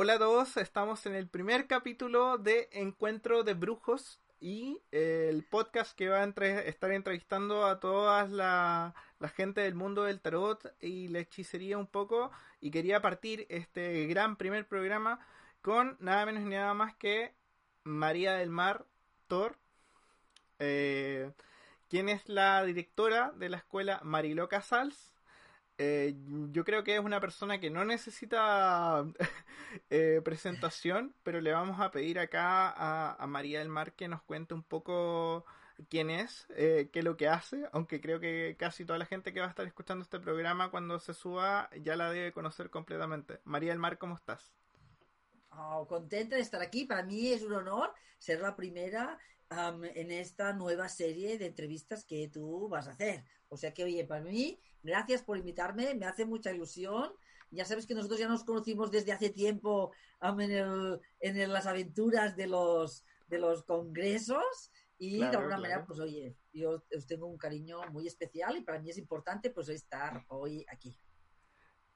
Hola a todos, estamos en el primer capítulo de Encuentro de Brujos y eh, el podcast que va a estar entrevistando a toda la, gente del mundo del tarot y la hechicería un poco. Y quería partir este gran primer programa con nada menos ni nada más que María del Mar Thor, eh, quien es la directora de la escuela Mariló Casals eh, yo creo que es una persona que no necesita eh, presentación, pero le vamos a pedir acá a, María del Mar que nos cuente un poco quién es, eh, qué es lo que hace, aunque creo que casi toda la gente que va a estar escuchando este programa cuando se suba ya la debe conocer completamente. María del Mar, ¿cómo estás? Oh, contenta de estar aquí. Para mí es un honor ser la primera en esta nueva serie de entrevistas que tú vas a hacer. O sea que, oye, para mí Gracias por invitarme, me hace mucha ilusión. Ya sabes que nosotros ya nos conocimos desde hace tiempo en, en las aventuras de los, de los congresos y de alguna manera, pues oye, yo os tengo un cariño muy especial y para mí es importante pues estar hoy aquí.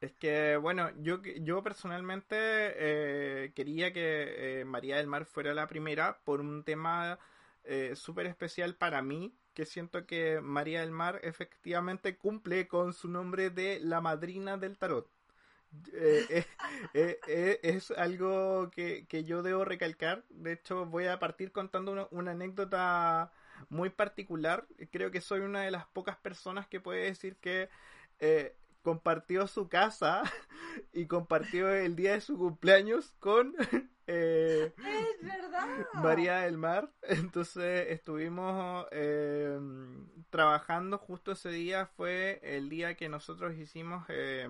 Es que, bueno, yo, yo personalmente eh, quería que eh, María del Mar fuera la primera por un tema eh, súper especial para mí, que siento que María del Mar efectivamente cumple con su nombre de la madrina del tarot. Eh, eh, eh, es algo que, que, yo debo recalcar. De hecho, voy a partir contando una, anécdota muy particular. Creo que soy una de las pocas personas que puede decir que compartió su casa y compartió el día de su cumpleaños con eh, es verdad. María del Mar. Entonces estuvimos eh, trabajando justo ese día. Fue el día que nosotros hicimos eh,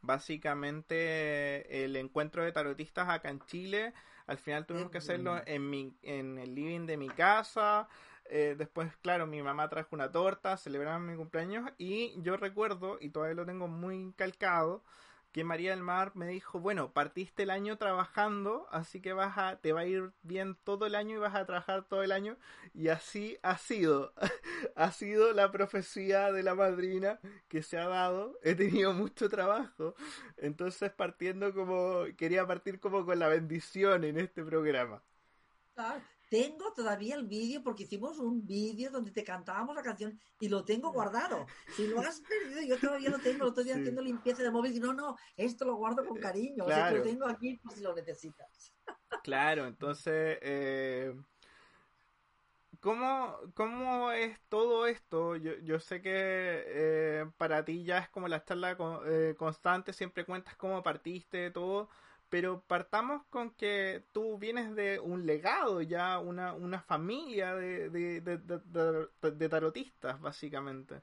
básicamente el encuentro de tarotistas acá en Chile. Al final tuvimos que hacerlo en, mi, en el living de mi casa. después, claro, mi mamá trajo una torta, celebraron mi cumpleaños y yo recuerdo, y todavía lo tengo muy calcado, que María del Mar me dijo, bueno, partiste el año trabajando, así que vas a, te va a ir bien todo el año y vas a trabajar todo el año. Y así ha sido. ha sido la profecía de la madrina que se ha dado. He tenido mucho trabajo. Entonces partiendo como, quería partir como con la bendición en este programa. Tengo todavía el vídeo porque hicimos un vídeo donde te cantábamos la canción y lo tengo guardado. Si lo has perdido, yo todavía lo tengo. Lo estoy haciendo limpieza de móvil y no, no, esto lo guardo con cariño. O sea, que lo tengo aquí por si lo necesitas. Claro, entonces, eh, ¿cómo, ¿cómo es todo esto? Yo, yo sé que eh, para ti ya es como la charla eh, constante, siempre cuentas cómo partiste, todo pero partamos con que tú vienes de un legado ya, una, una familia de, de, tarotistas, básicamente.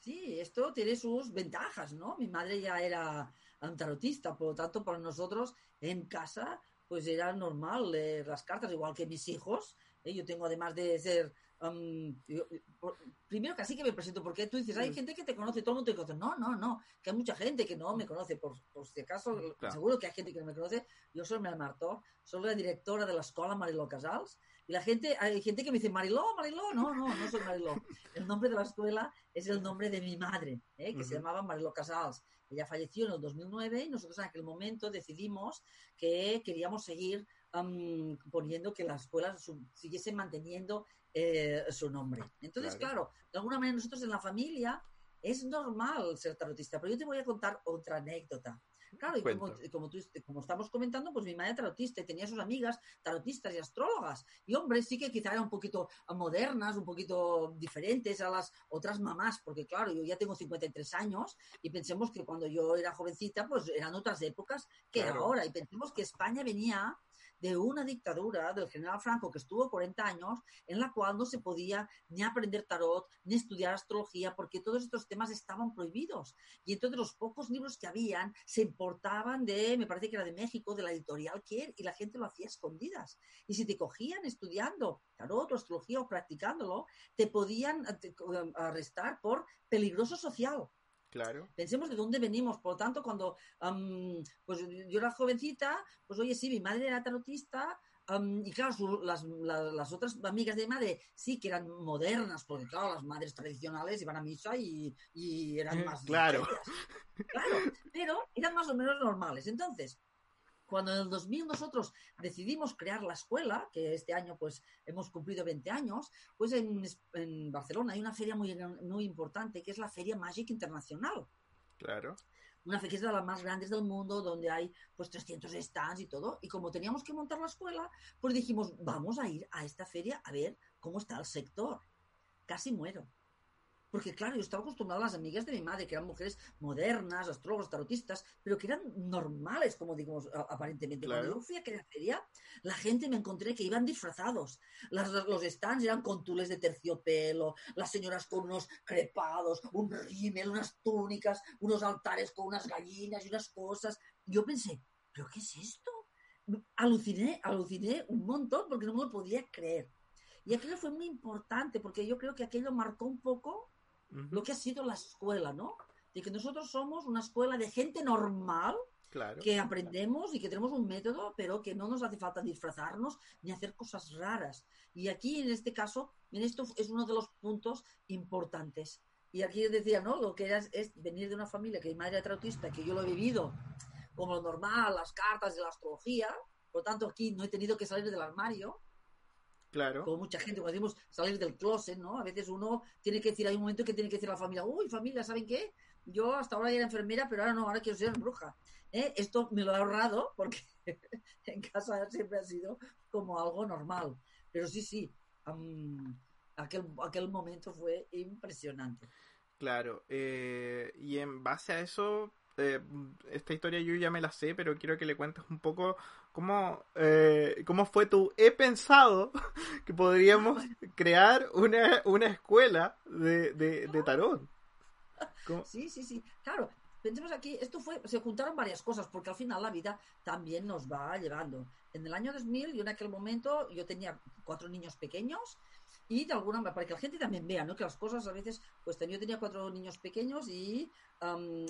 Sí, esto tiene sus ventajas, ¿no? Mi madre ya era un tarotista, por lo tanto, para nosotros en casa, pues era normal leer las cartas, igual que mis hijos. ¿eh? Yo tengo, además de ser primero casi que me presento, porque tú dices, hay gente que te conoce, todo el mundo te conoce. No, no, no, que hay mucha gente que no me conoce, por, si acaso, seguro que hay gente que no me conoce. Yo soy Mel Martó, soy la directora de la escuela Mariló Casals, y la gente, hay gente que me dice, Mariló, Mariló, no, no, no soy Mariló. El nombre de la escuela es el nombre de mi madre, ¿eh? que se llamaba Mariló Casals. Ella falleció en el 2009 y nosotros en aquel momento decidimos que queríamos seguir poniendo que las escuelas siguiesen manteniendo eh, su nombre. Entonces, claro. de alguna manera nosotros en la familia es normal ser tarotista, pero yo te voy a contar otra anécdota. Claro, y como, como, tú, como, estamos comentando, pues mi madre era tarotista y tenía sus amigas tarotistas y astrólogas. Y hombre, sí que quizá eran un poquito modernas, un poquito diferentes a las otras mamás, porque claro, yo ya tengo 53 años y pensemos que cuando yo era jovencita, pues eran otras épocas que ahora. Y pensemos que España venía de una dictadura del general Franco que estuvo 40 años, en la cual no se podía ni aprender tarot, ni estudiar astrología, porque todos estos temas estaban prohibidos. Y entonces los pocos libros que habían se importaban de, me parece que era de México, de la editorial Kier, y la gente lo hacía escondidas. Y si te cogían estudiando tarot o astrología o practicándolo, te podían eh, arrestar por peligroso social. Claro. Pensemos de dónde venimos. Por lo tanto, cuando pues yo era jovencita, pues oye, sí, mi madre era tarotista. y claro, las, las, otras amigas de mi madre sí que eran modernas, porque claro, las madres tradicionales iban a misa y, y eran más. claro. Claro, pero eran más o menos normales. Entonces, cuando en el 2000 nosotros decidimos crear la escuela, que este año pues hemos cumplido 20 años, pues en, en Barcelona hay una feria muy, muy importante que es la Feria Magic Internacional. Claro. Una feria que es de las más grandes del mundo, donde hay pues 300 stands y todo. Y como teníamos que montar la escuela, pues dijimos, vamos a ir a esta feria a ver cómo está el sector. Casi muero. Porque claro, yo estaba acostumbrada a las amigas de mi madre, que eran mujeres modernas, astrólogos, tarotistas, pero que eran normales, como digamos, aparentemente. Cuando yo fui a aquella feria, la gente me encontré que iban disfrazados. los stands eran con tules de terciopelo, las señoras con unos crepados, un rímel, unas túnicas, unos altares con unas gallinas y unas cosas. Yo pensé, ¿pero qué es esto? Aluciné, aluciné un montón porque no me lo podía creer. Y aquello fue muy importante porque yo creo que aquello marcó un poco lo que ha sido la escuela, ¿no? De que nosotros somos una escuela de gente normal, que aprendemos y que tenemos un método, pero que no nos hace falta disfrazarnos ni hacer cosas raras. Y aquí, en este caso, en esto es uno de los puntos importantes. Y aquí decía, ¿no? Lo que era es venir de una familia que mi madre era trautista, que yo lo he vivido como lo normal, las cartas de la astrología. Por lo tanto, aquí no he tenido que salir del armario. Claro. Como mucha gente, cuando decimos salir del closet, ¿no? A veces uno tiene que decir, hay un momento que tiene que decir a la familia, uy, familia, ¿saben qué? Yo hasta ahora era enfermera, pero ahora no, ahora quiero ser bruja. ¿Eh? Esto me lo he ahorrado porque en casa siempre ha sido como algo normal. Pero sí, sí, aquel, aquel momento fue impresionante. Claro, eh, y en base a eso, eh, esta historia yo ya me la sé, pero quiero que le cuentes un poco cómo, eh, cómo fue tu... He pensado que podríamos crear una, una escuela de, de, tarot. Sí, sí, sí. Claro, pensemos aquí, esto fue, se juntaron varias cosas, porque al final la vida también nos va llevando. En el año 2000, yo en aquel momento, yo tenía cuatro niños pequeños, y de alguna manera, para que la gente también vea, ¿no? Que las cosas a veces, pues yo tenía cuatro niños pequeños y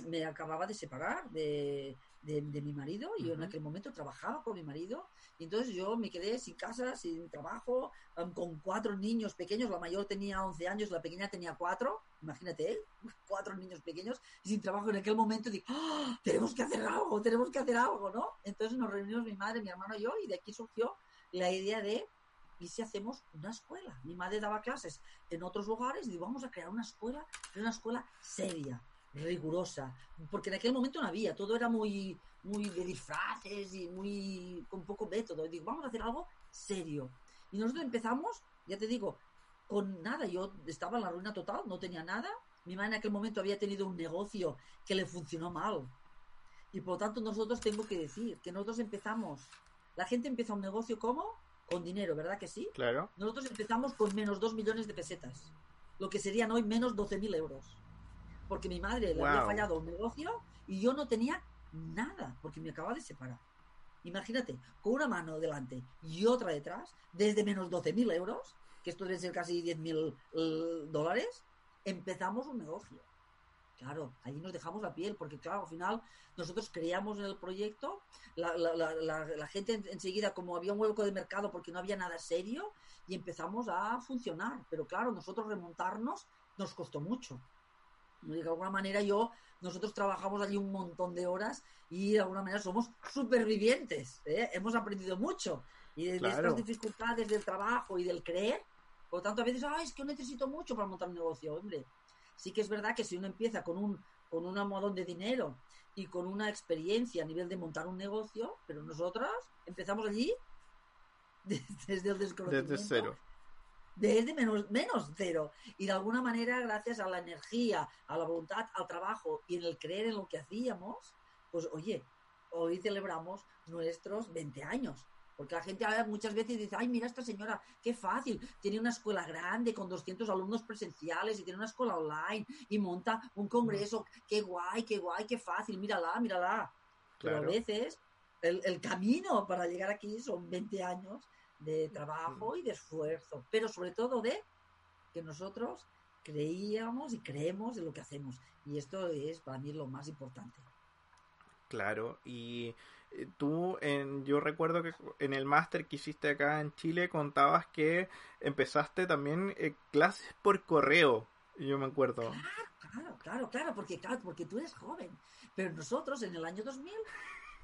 me acababa de separar de, de, mi marido y yo en aquel momento trabajaba con mi marido y entonces yo me quedé sin casa, sin trabajo, con cuatro niños pequeños, la mayor tenía 11 años, la pequeña tenía cuatro, imagínate, ¿eh? cuatro niños pequeños y sin trabajo en aquel momento digo, ¡Ah! tenemos que hacer algo, tenemos que hacer algo, ¿no? Entonces nos reunimos mi madre, mi hermano y yo y de aquí surgió la idea de ¿y si hacemos una escuela? Mi madre daba clases en otros lugares y digo, vamos a crear una escuela, una escuela seria, rigurosa, porque en aquel momento no había, todo era muy, muy de disfraces y muy con poco método. Y digo, vamos a hacer algo serio. Y nosotros empezamos, ya te digo, con nada. Yo estaba en la ruina total, no tenía nada. Mi madre en aquel momento había tenido un negocio que le funcionó mal. Y por lo tanto nosotros tengo que decir que nosotros empezamos. La gente empieza un negocio como con dinero, ¿verdad que sí? Claro. Nosotros empezamos con menos 2 millones de pesetas, lo que serían hoy menos 12.000 euros porque mi madre le había fallado un negocio y yo no tenía nada, porque me acababa de separar. Imagínate, con una mano delante y otra detrás, desde menos 12.000 euros, que esto debe ser casi 10.000 uh, dólares, empezamos un negocio. Claro, ahí nos dejamos la piel, porque claro, al final nosotros creíamos en el proyecto, la, la, la, gente enseguida, como había un hueco de mercado porque no había nada serio, y empezamos a funcionar. Pero claro, nosotros remontarnos nos costó mucho. De alguna manera yo, nosotros trabajamos allí un montón de horas y de alguna manera somos supervivientes. ¿eh? Hemos aprendido mucho. Y de, estas dificultades del trabajo y del creer, por lo tanto a veces, es que yo necesito mucho para montar un negocio, hombre. Sí que es verdad que si uno empieza con un con un modón de dinero y con una experiencia a nivel de montar un negocio, pero nosotras empezamos allí desde el desconocimiento. Desde cero desde menos, menos cero. Y de alguna manera, gracias a la energía, a la voluntad, al trabajo y en el creer en lo que hacíamos, pues oye, hoy celebramos nuestros 20 años. Porque la gente muchas veces dice, ay, mira esta señora, qué fácil, tiene una escuela grande con 200 alumnos presenciales y tiene una escuela online y monta un congreso, qué guay, qué guay, qué fácil, mírala, mírala. Pero a veces el, el, camino para llegar aquí son 20 años de trabajo y de esfuerzo, pero sobre todo de que nosotros creíamos y creemos en lo que hacemos. Y esto es para mí lo más importante. Claro, y eh, tú, en, yo recuerdo que en el máster que hiciste acá en Chile contabas que empezaste también eh, clases por correo, yo me acuerdo. Claro, claro, claro, porque, claro, porque tú eres joven, pero nosotros en el año 2000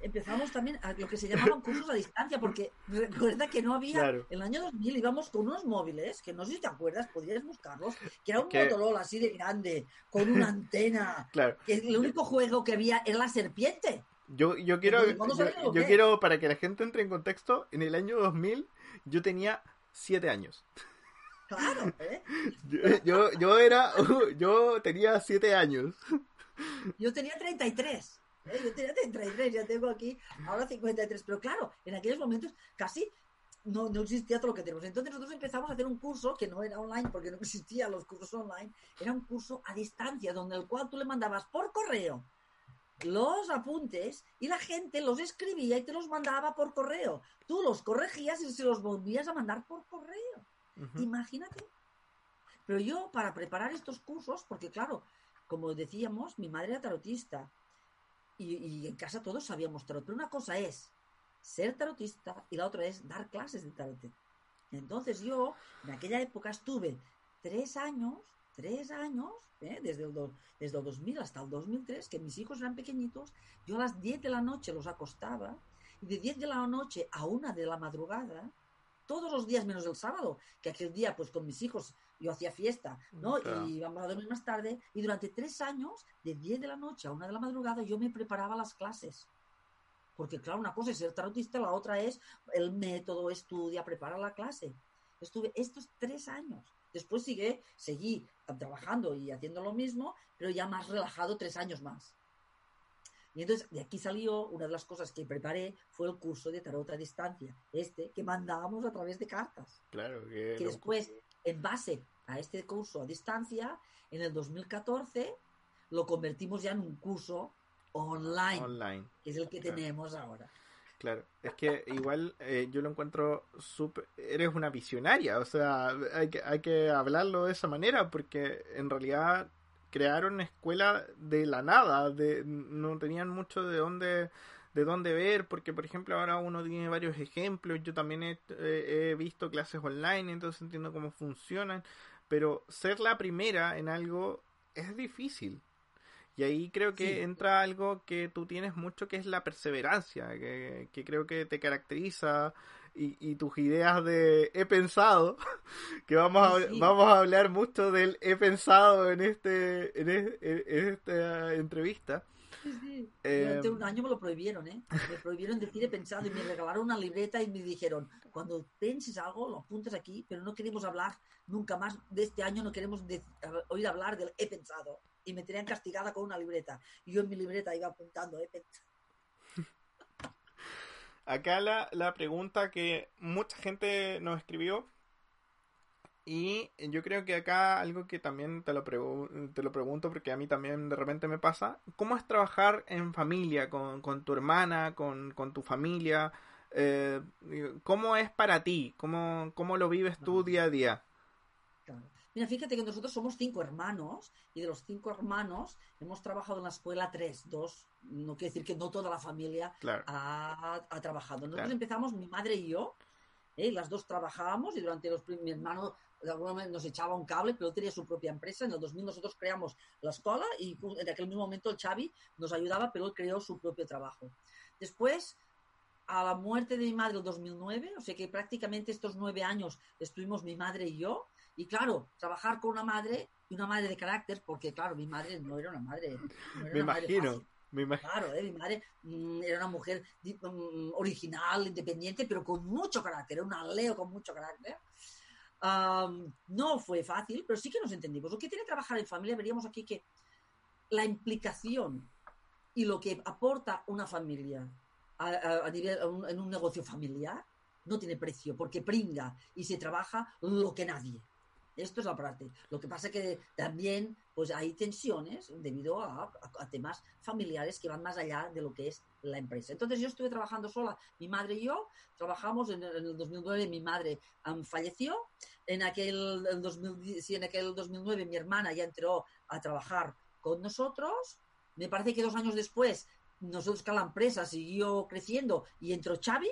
empezamos también a lo que se llamaban cursos a distancia, porque recuerda que no había, en el año 2000 íbamos con unos móviles, que no sé si te acuerdas, podrías buscarlos, que era un Motorola así de grande, con una antena, claro. que el único juego que había era la serpiente. Yo, yo quiero, yo, quiero, para que la gente entre en contexto, en el año 2000 yo tenía 7 años. Claro, ¿eh? yo, yo, era, yo tenía 7 años. Yo tenía 33. ¿Eh? Yo tenía 33, ya tengo aquí ahora 53. Pero claro, en aquellos momentos casi no, no existía todo lo que tenemos. Entonces nosotros empezamos a hacer un curso que no era online porque no existían los cursos online. Era un curso a distancia donde el cual tú le mandabas por correo los apuntes y la gente los escribía y te los mandaba por correo. Tú los corregías y se los volvías a mandar por correo. Imagínate. Pero yo, para preparar estos cursos, porque claro, como decíamos, mi madre era tarotista y, en casa todos sabíamos tarot. Pero una cosa es ser tarotista y la otra es dar clases de tarot. Entonces yo, en aquella época, estuve tres años, tres años, ¿eh? desde, el desde el 2000 hasta el 2003, que mis hijos eran pequeñitos, yo a las 10 de la noche los acostaba y de 10 de la noche a una de la madrugada, todos los días menos el sábado, que aquel día pues con mis hijos yo hacía fiesta, ¿no? Y íbamos a dormir más tarde. Y durante tres años, de 10 de la noche a una de la madrugada, yo me preparaba las clases. Porque, claro, una cosa es ser tarotista, la otra es el método, estudia, prepara la clase. Estuve estos tres años. Después sigue, seguí trabajando y haciendo lo mismo, pero ya más relajado tres años más. Y entonces de aquí salió una de las cosas que preparé fue el curso de tarot a distancia, este que mandábamos a través de cartas. Claro, que, que después, en base a este curso a distancia, en el 2014 lo convertimos ya en un curso online, que es el que tenemos ahora. Claro, es que igual eh, yo lo encuentro súper... Eres una visionaria, o sea, hay que, hay que hablarlo de esa manera, porque en realidad crearon escuela de la nada, de, no tenían mucho de dónde de dónde ver, porque por ejemplo ahora uno tiene varios ejemplos, yo también he, he visto clases online, entonces entiendo cómo funcionan, pero ser la primera en algo es difícil. Y ahí creo que entra algo que tú tienes mucho, que es la perseverancia, que, creo que te caracteriza y, y, tus ideas de he pensado, que vamos a, vamos a hablar mucho del he pensado en, este, en, esta entrevista. Durante un año me lo prohibieron, ¿eh? Me prohibieron decir he pensado y me regalaron una libreta y me dijeron, cuando penses algo, lo apuntas aquí, pero no queremos hablar nunca más de este año, no queremos oír hablar del he pensado. Y me tenían castigada con una libreta. Y yo en mi libreta iba apuntando he pensado. Acá la, la pregunta que mucha gente nos escribió y yo creo que acá algo que también te lo, te lo pregunto porque a mí también de repente me pasa, ¿cómo es trabajar en familia, con, con tu hermana, con, con tu familia? Eh, ¿Cómo es para ti? ¿Cómo, ¿Cómo lo vives tú día a día? Mira, fíjate que nosotros somos cinco hermanos y de los cinco hermanos hemos trabajado en la escuela tres, dos, no quiere decir que no toda la familia ha, ha, trabajado. Nosotros empezamos, mi madre y yo, ¿eh? las dos trabajábamos y durante los mi hermano de alguna manera nos echaba un cable, pero él tenía su propia empresa. En el 2000 nosotros creamos la escuela y en aquel mismo momento el Xavi nos ayudaba, pero él creó su propio trabajo. Después, a la muerte de mi madre en 2009, o sea que prácticamente estos nueve años estuvimos mi madre y yo. Y claro, trabajar con una madre y una madre de carácter, porque claro, mi madre no era una madre. Me imagino. Me imagino. Claro, ¿eh? mi madre mm, era una mujer mm, original, independiente, pero con mucho carácter, era una Leo con mucho carácter no fue fácil, pero sí que nos entendimos. Lo que tiene trabajar en familia, veríamos aquí que la implicación y lo que aporta una familia a, nivel, en un negocio familiar no tiene precio, porque pringa y se trabaja lo que nadie. Esto es la parte. Lo que pasa es que también pues hay tensiones debido a, temas familiares que van más allá de lo que es la empresa. Entonces yo estuve trabajando sola, mi madre y yo trabajamos en, el 2009, mi madre falleció, en aquel, en, 2000, en aquel 2009 mi hermana ya entró a trabajar con nosotros, me parece que dos años después nosotros que la empresa siguió creciendo y entró Xavi,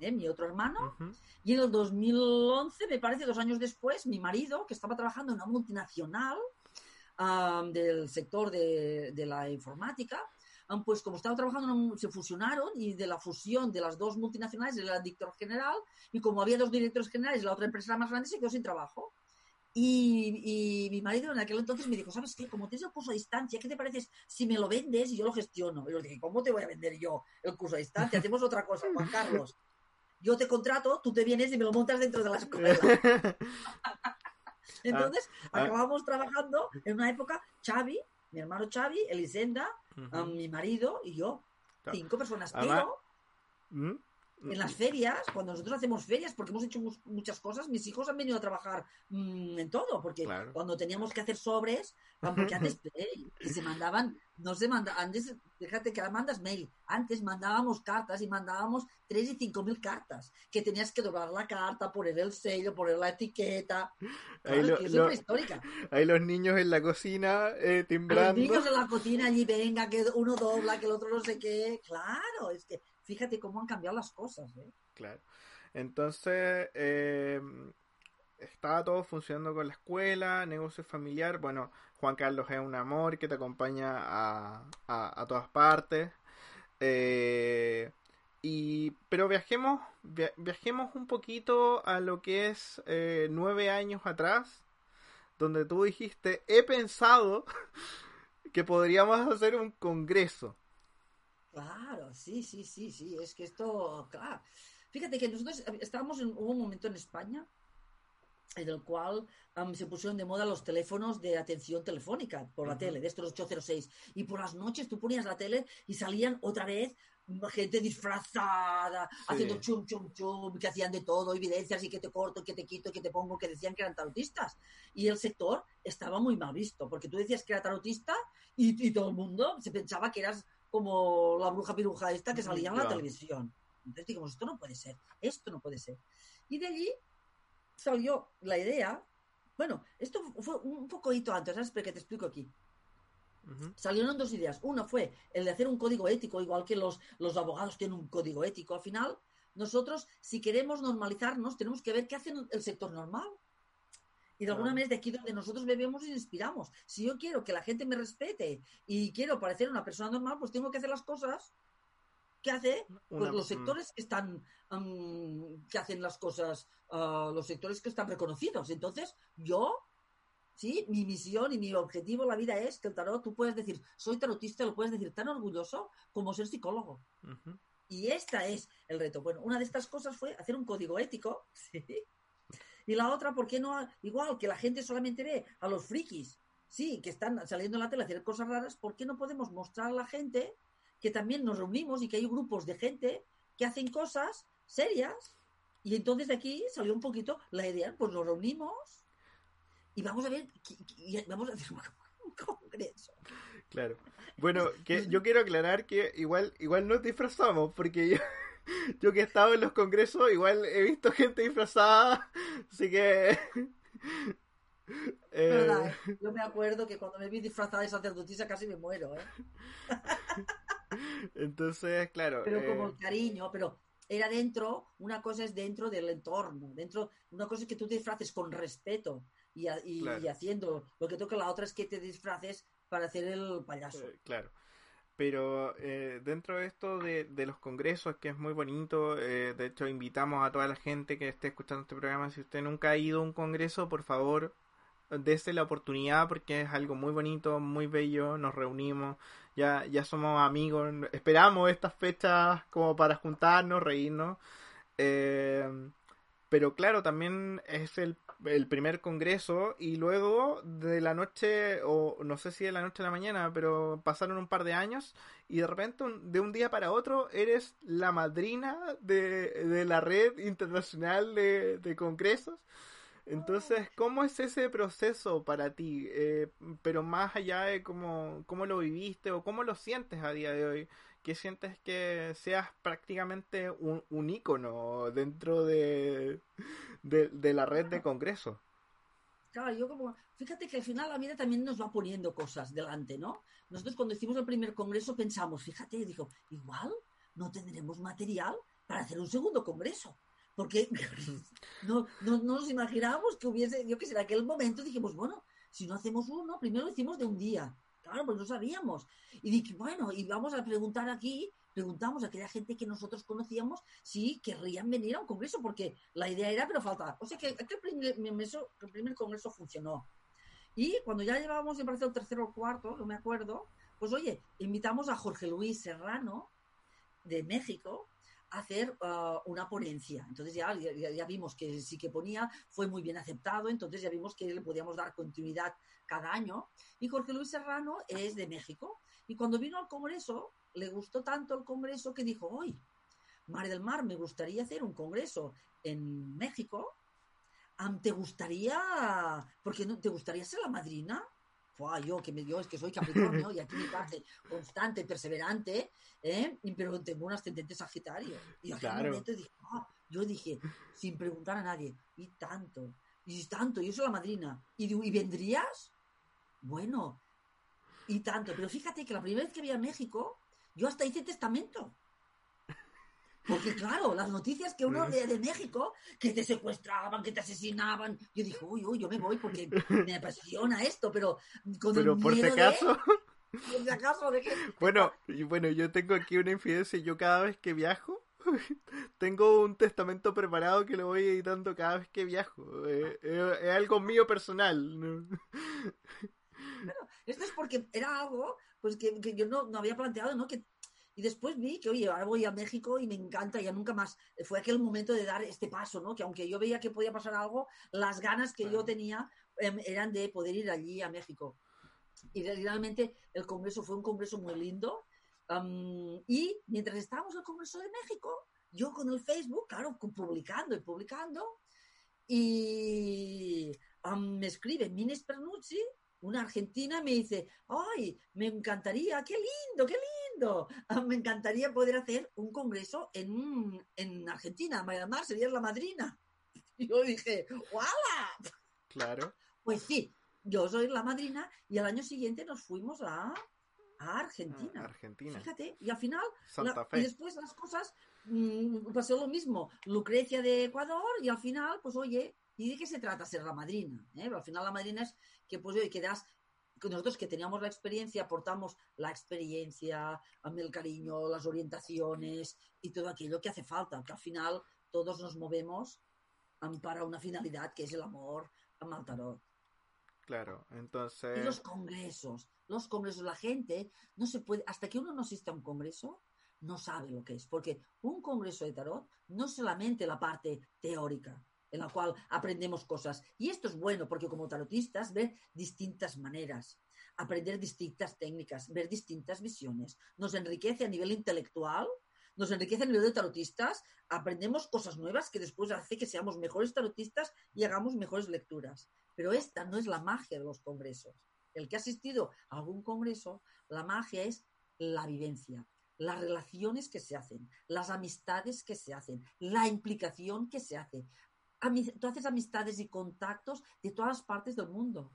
¿eh? mi otro hermano. Y en el 2011, me parece, dos años después, mi marido, que estaba trabajando en una multinacional del sector de, la informática, pues como estaba trabajando, se fusionaron y de la fusión de las dos multinacionales era el director general y como había dos directores generales y la otra empresa más grande, se quedó sin trabajo. Y, mi marido en aquel entonces me dijo, ¿sabes qué? Como tienes el curso a distancia, ¿qué te parece si me lo vendes y yo lo gestiono? Y yo le dije, ¿cómo te voy a vender yo el curso a distancia? Hacemos otra cosa, Juan Carlos yo te contrato, tú te vienes y me lo montas dentro de la escuela. Entonces, ah, ah. acabamos trabajando en una época, Xavi, mi hermano Xavi, Elisenda, mi marido y yo, cinco personas. Pero, ¿Mm? En las ferias, cuando nosotros hacemos ferias, porque hemos hecho muchas cosas, mis hijos han venido a trabajar mm, en todo, porque cuando teníamos que hacer sobres, porque antes se mandaban, no se manda, antes, fíjate que ahora mandas mail, antes mandábamos cartas y mandábamos tres y cinco mil cartas, que tenías que doblar la carta, poner el sello, poner la etiqueta, ahí, histórica. ahí los niños en la cocina eh, timbrando. Los niños en la cocina allí, venga, que uno dobla, que el otro no sé qué, claro, es que fíjate cómo han cambiado las cosas. ¿eh? Claro. Entonces, eh, estaba todo funcionando con la escuela, negocio familiar. Bueno, Juan Carlos es un amor que te acompaña a, a, todas partes. Eh, y, pero viajemos, viajemos un poquito a lo que es eh, nueve años atrás, donde tú dijiste, he pensado que podríamos hacer un congreso. Claro, sí, sí, sí, sí, es que esto, claro. Fíjate que nosotros estábamos en hubo un momento en España en el cual se pusieron de moda los teléfonos de atención telefónica por la tele, de estos 806. Y por las noches tú ponías la tele y salían otra vez gente disfrazada, haciendo chum, chum, chum, que hacían de todo, evidencias y que te corto, que te quito, que te pongo, que decían que eran tarotistas. Y el sector estaba muy mal visto, porque tú decías que era tarotista y, y todo el mundo se pensaba que eras como la bruja piruja esta que salía en la televisión. Entonces digamos, esto no puede ser, esto no puede ser. Y de allí salió la idea, bueno, esto fue un poco hito antes, ¿sabes? Pero que te explico aquí. Salieron dos ideas. Una fue el de hacer un código ético, igual que los, los abogados tienen un código ético. Al final, nosotros, si queremos normalizarnos, tenemos que ver qué hace el sector normal. Y de alguna manera de aquí donde nosotros bebemos y inspiramos. Si yo quiero que la gente me respete y quiero parecer una persona normal, pues tengo que hacer las cosas que hace pues los sectores que están que hacen las cosas ah, los sectores que están reconocidos. Entonces yo sí mi misión y mi objetivo en la vida es que el tarot tú puedes decir soy tarotista lo puedes decir tan orgulloso como ser psicólogo. Y esta es el reto. Bueno una de estas cosas fue hacer un código ético ¿sí? Y la otra, ¿por qué no? Igual que la gente solamente ve a los frikis, sí, que están saliendo en la tele a hacer cosas raras, ¿por qué no podemos mostrar a la gente que también nos reunimos y que hay grupos de gente que hacen cosas serias? Y entonces de aquí salió un poquito la idea, pues nos reunimos y vamos a ver, vamos a hacer un congreso. Claro. Bueno, yo quiero aclarar que igual, igual nos disfrazamos, porque yo, yo que he estado en los congresos, igual he visto gente disfrazada, así que... Eh, yo me acuerdo que cuando me vi disfrazada de sacerdotisa casi me muero, ¿eh? Entonces, claro. Pero como el eh, cariño, pero era dentro, una cosa es dentro del entorno, dentro, una cosa es que tú te disfraces con respeto y, haciendo lo que toca, la otra es que te disfraces para hacer el payaso. claro pero eh, dentro de esto de, los congresos, que es muy bonito, eh, de hecho invitamos a toda la gente que esté escuchando este programa, si usted nunca ha ido a un congreso, por favor, dése la oportunidad porque es algo muy bonito, muy bello, nos reunimos, ya, ya somos amigos, esperamos estas fechas como para juntarnos, reírnos, eh, pero claro, también es el el primer congreso y luego de la noche, o no sé si de la noche a la mañana, pero pasaron un par de años y de repente de un día para otro eres la madrina de, la red internacional de, congresos. Entonces, ¿cómo es ese proceso para ti? Eh, pero más allá de cómo, cómo lo viviste o cómo lo sientes a día de hoy, ¿qué sientes que seas prácticamente un, un ícono dentro de, de, la red de congreso? Claro, yo como, fíjate que al final la vida también nos va poniendo cosas delante, ¿no? Nosotros cuando hicimos el primer congreso pensamos, fíjate, dijo, igual no tendremos material para hacer un segundo congreso. Porque no, no, no nos imaginábamos que hubiese, yo que sé, en aquel momento dijimos, bueno, si no hacemos uno, primero lo hicimos de un día. Claro, pues no sabíamos. Y dije, bueno, y vamos a preguntar aquí, preguntamos a aquella gente que nosotros conocíamos si querrían venir a un congreso, porque la idea era, pero faltaba. O sea que aquel primer, el primer congreso funcionó. Y cuando ya llevábamos, me parece, el tercero o cuarto, no me acuerdo, pues oye, invitamos a Jorge Luis Serrano de México hacer uh, una ponencia. Entonces ya, ya, ya, vimos que sí que ponía, fue muy bien aceptado, entonces ya vimos que le podíamos dar continuidad cada año. Y Jorge Luis Serrano es de México. Y cuando vino al Congreso, le gustó tanto el Congreso que dijo, hoy, Mar del Mar, me gustaría hacer un Congreso en México. ¿Te gustaría, porque no, te gustaría ser la madrina? Yo que me dio es que soy Capricornio y aquí me parte constante, perseverante, ¿eh? pero tengo un ascendente Sagitario. Y claro. dije, ah", yo dije, sin preguntar a nadie, y tanto, y tanto, yo soy la madrina. ¿Y, ¿y vendrías? Bueno, y tanto. Pero fíjate que la primera vez que vi a México, yo hasta hice testamento. Porque claro, las noticias que uno lee de México, que te secuestraban, que te asesinaban, yo dije, uy, uy, yo me voy porque me apasiona esto, pero con pero por si acaso... por si acaso de que... Bueno, bueno, yo tengo aquí una infidencia, yo cada vez que viajo, tengo un testamento preparado que lo voy editando cada vez que viajo. Eh, eh, es algo mío personal. esto es porque era algo pues que, yo no, no, había planteado, ¿no? Que, y después vi que, oye, ahora voy a México y me encanta, ya nunca más. Fue aquel momento de dar este paso, ¿no? Que aunque yo veía que podía pasar algo, las ganas que yo tenía em, eran de poder ir allí a México. Y realmente el congreso fue un congreso muy lindo. y mientras estábamos en el Congreso de México, yo con el Facebook, claro, publicando y publicando, y me escribe Mines Pernucci una argentina me dice, ¡ay! Me encantaría, qué lindo, qué lindo. Me encantaría poder hacer un congreso en, en Argentina. María Mar sería la madrina. Y yo dije, ¡wala! Claro. Pues sí, yo soy la madrina y al año siguiente nos fuimos a, Argentina. Argentina. Fíjate, y al final, y después las cosas pasó lo mismo. Lucrecia de Ecuador y al final, pues oye, ¿y de qué se trata ser la madrina? ¿Eh? al final la madrina es que pues hoy quedas nosotros que teníamos la experiencia aportamos la experiencia, el cariño, las orientaciones y todo aquello que hace falta, que al final todos nos movemos para una finalidad que es el amor a tarot. Claro, entonces... Y los congresos, los congresos, la gente no se puede, hasta que uno no asiste a un congreso, no sabe lo que es, porque un congreso de tarot no solamente la parte teórica, en la cual aprendemos cosas. Y esto es bueno porque como tarotistas ver distintas maneras, aprender distintas técnicas, ver distintas visiones. Nos enriquece a nivel intelectual, nos enriquece a nivel de tarotistas, aprendemos cosas nuevas que después hace que seamos mejores tarotistas y hagamos mejores lecturas. Pero esta no es la magia de los congresos. El que ha asistido a algún congreso, la magia es la vivencia, las relaciones que se hacen, las amistades que se hacen, la implicación que se hace tú haces amistades y contactos de todas partes del mundo,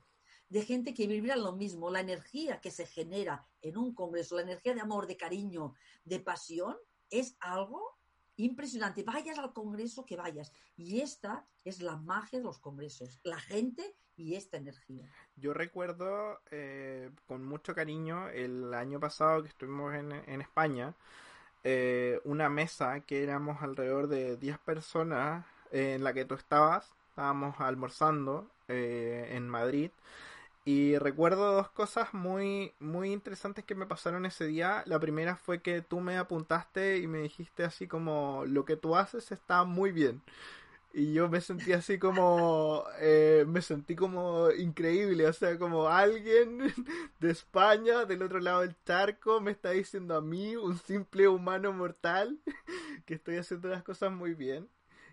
de gente que vibra lo mismo, la energía que se genera en un congreso, la energía de amor, de cariño, de pasión, es algo impresionante. Vayas al congreso que vayas. Y esta es la magia de los congresos, la gente y esta energía. Yo recuerdo eh, con mucho cariño el año pasado que estuvimos en, España, eh, una mesa que éramos alrededor de 10 personas en la que tú estabas. Estábamos almorzando eh, en Madrid. Y recuerdo dos cosas muy, muy interesantes que me pasaron ese día. La primera fue que tú me apuntaste y me dijiste así como lo que tú haces está muy bien. y yo me sentí así como, eh, me sentí como increíble, o sea, como alguien de España, del otro lado del charco, me está diciendo a mí, un simple humano mortal, que estoy haciendo las cosas muy bien.